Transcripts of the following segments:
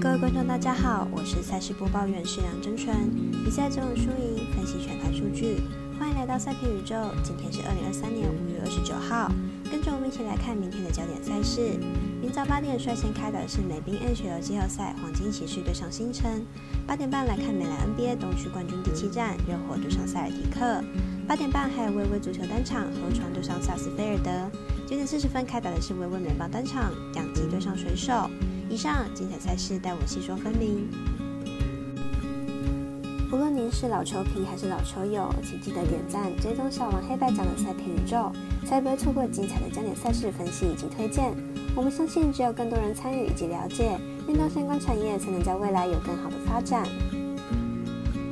各位观众，大家好，我是赛事播报员是梁真纯。比赛中有输赢，分析全盘数据，欢迎来到赛评宇宙。今天是二零二三年五月二十九号，跟着我们一起来看明天的焦点赛事。明早八点率先开打的是美冰 NHL 季后赛，黄金骑士对上星辰。八点半来看美篮 NBA 东区冠军第七战，热火对上塞尔提克。八点半还有微微足球单场，河川对上萨斯菲尔德。九点四十分开打的是微微美邦单场，两极对上水手。以上精彩赛事带我细说分明。无论您是老球皮还是老球友，请记得点赞、追踪小王黑白奖的赛评宇宙，才不会错过精彩的焦点赛事分析以及推荐。我们相信，只有更多人参与以及了解运动相关产业，才能在未来有更好的发展。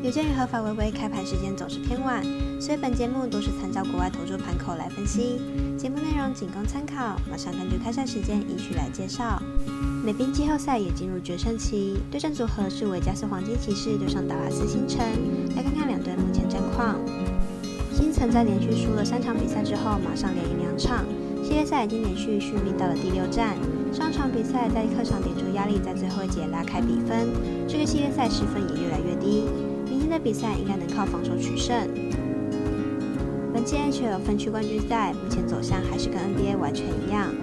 有鉴于合法微微开盘时间总是偏晚，所以本节目都是参照国外投注盘口来分析，节目内容仅供参考。马上根据开赛时间依序来介绍。美兵季后赛也进入决胜期，对战组合是维加斯黄金骑士对上达拉斯星辰。来看看两队目前战况。星辰在连续输了三场比赛之后，马上连赢两场，系列赛已经连续续命到了第六战。上场比赛在客场顶住压力，在最后一节拉开比分，这个系列赛失分也越来越低。明天的比赛应该能靠防守取胜。本届 HL 分区冠军赛目前走向还是跟 NBA 完全一样。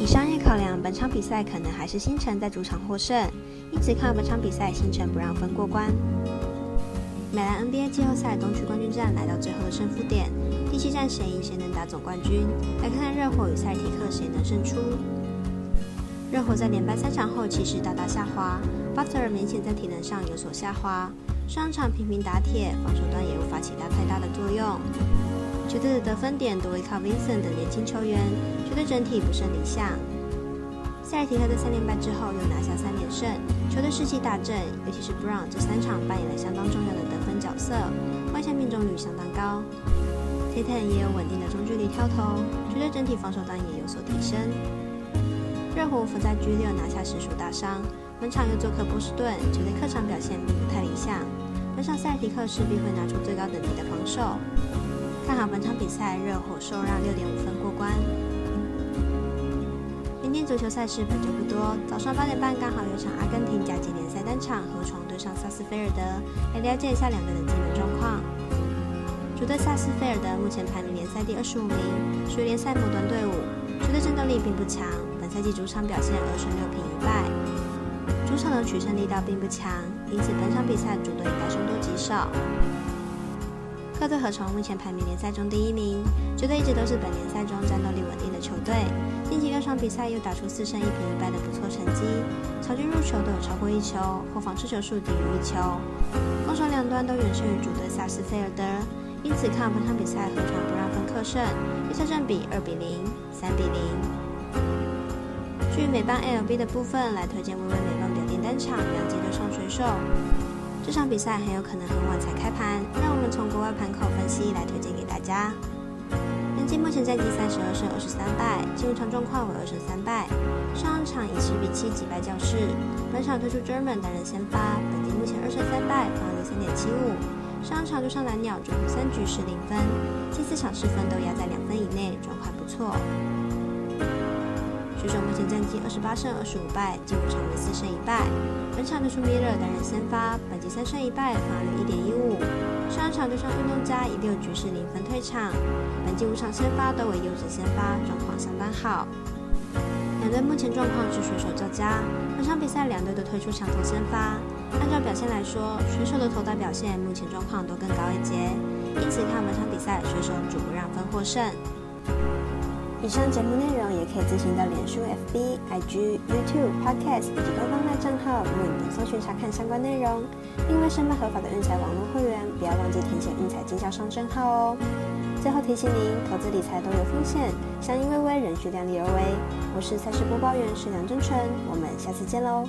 以商业考量，本场比赛可能还是星辰在主场获胜，因此看本场比赛星辰不让分过关。美兰 NBA 季后赛东区冠军战来到最后的胜负点，第七战谁赢谁能打总冠军？来看看热火与塞提克谁能胜出。热火在连败三场后气势大大下滑巴特尔明显在体能上有所下滑，上场频频打铁，防守端也无法起到太大的作用。球队的得分点多依靠 Vincent 等年轻球员，球队整体不甚理想。塞尔提克在三连败之后又拿下三连胜，球队士气大振，尤其是 Brown 这三场扮演了相当重要的得分角色，外线命中率相当高。Tatum 也有稳定的中距离跳投，球队整体防守端也有所提升。热火伏在 G 六拿下实属大伤，本场又做客波士顿，球队客场表现并不太理想。本场塞尔提克势必会拿出最高等级的防守。看好本场比赛，热火受让六点五分过关。明天足球赛事本就不多，早上八点半刚好有场阿根廷甲级联赛单场，河床对上萨斯菲尔德，来了解一下两队的基本状况。主队萨斯菲尔德目前排名联赛第二十五名，属于联赛末端队伍，球队战斗力并不强，本赛季主场表现二胜六平一败，主场的取胜力道并不强，因此本场比赛主队应该凶多吉少。客队合成目前排名联赛中第一名，球队一直都是本联赛中战斗力稳定的球队。近期六场比赛又打出四胜一平一败的不错成绩，场均入球都有超过一球，后防持球数低于一球，攻守两端都远胜于主队萨斯菲尔德。因此看本场比赛合成不让分客胜，预测正比二比零、三比零。据美邦 LB 的部分来推荐微微美邦表店单场两级对上水手。这场比赛很有可能很晚才开盘，让我们从国外盘口分析来推荐给大家。南京目前战绩三十二胜二十三败，进入场状况为二胜三败。上场以十比七击败教室，本场推出 German 担任先发，本季目前二胜三败，防御三点七五。上场对上蓝鸟，中途三局失零分，近四场失分都压在两分以内，状况不错。水手目前战绩二十八胜二十五败，进五场为四胜一败。本场对出米勒担任先发，本季三胜一败，防御一点一五。上一场对上运动家以六局是零分退场。本季五场先发都为优质先发，状况相当好。两队目前状况是水手较佳，本场比赛两队都推出强投先发。按照表现来说，水手的投打表现目前状况都更高一截，因此看本场比赛水手主不让分获胜。以上节目内容也可以进行到脸书、FB、IG、YouTube、Podcast 以及官方赖账号为你搜寻查看相关内容。另外，申办合法的运彩网络会员，不要忘记填写运彩经销商证号哦。最后提醒您，投资理财都有风险，相依微微，仍需量力而为。我是赛事播报员，是梁真纯，我们下次见喽。